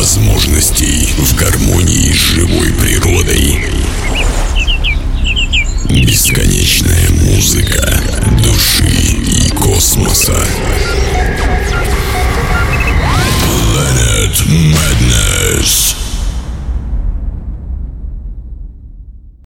возможностей в гармонии с живой природой. Бесконечная музыка души и космоса.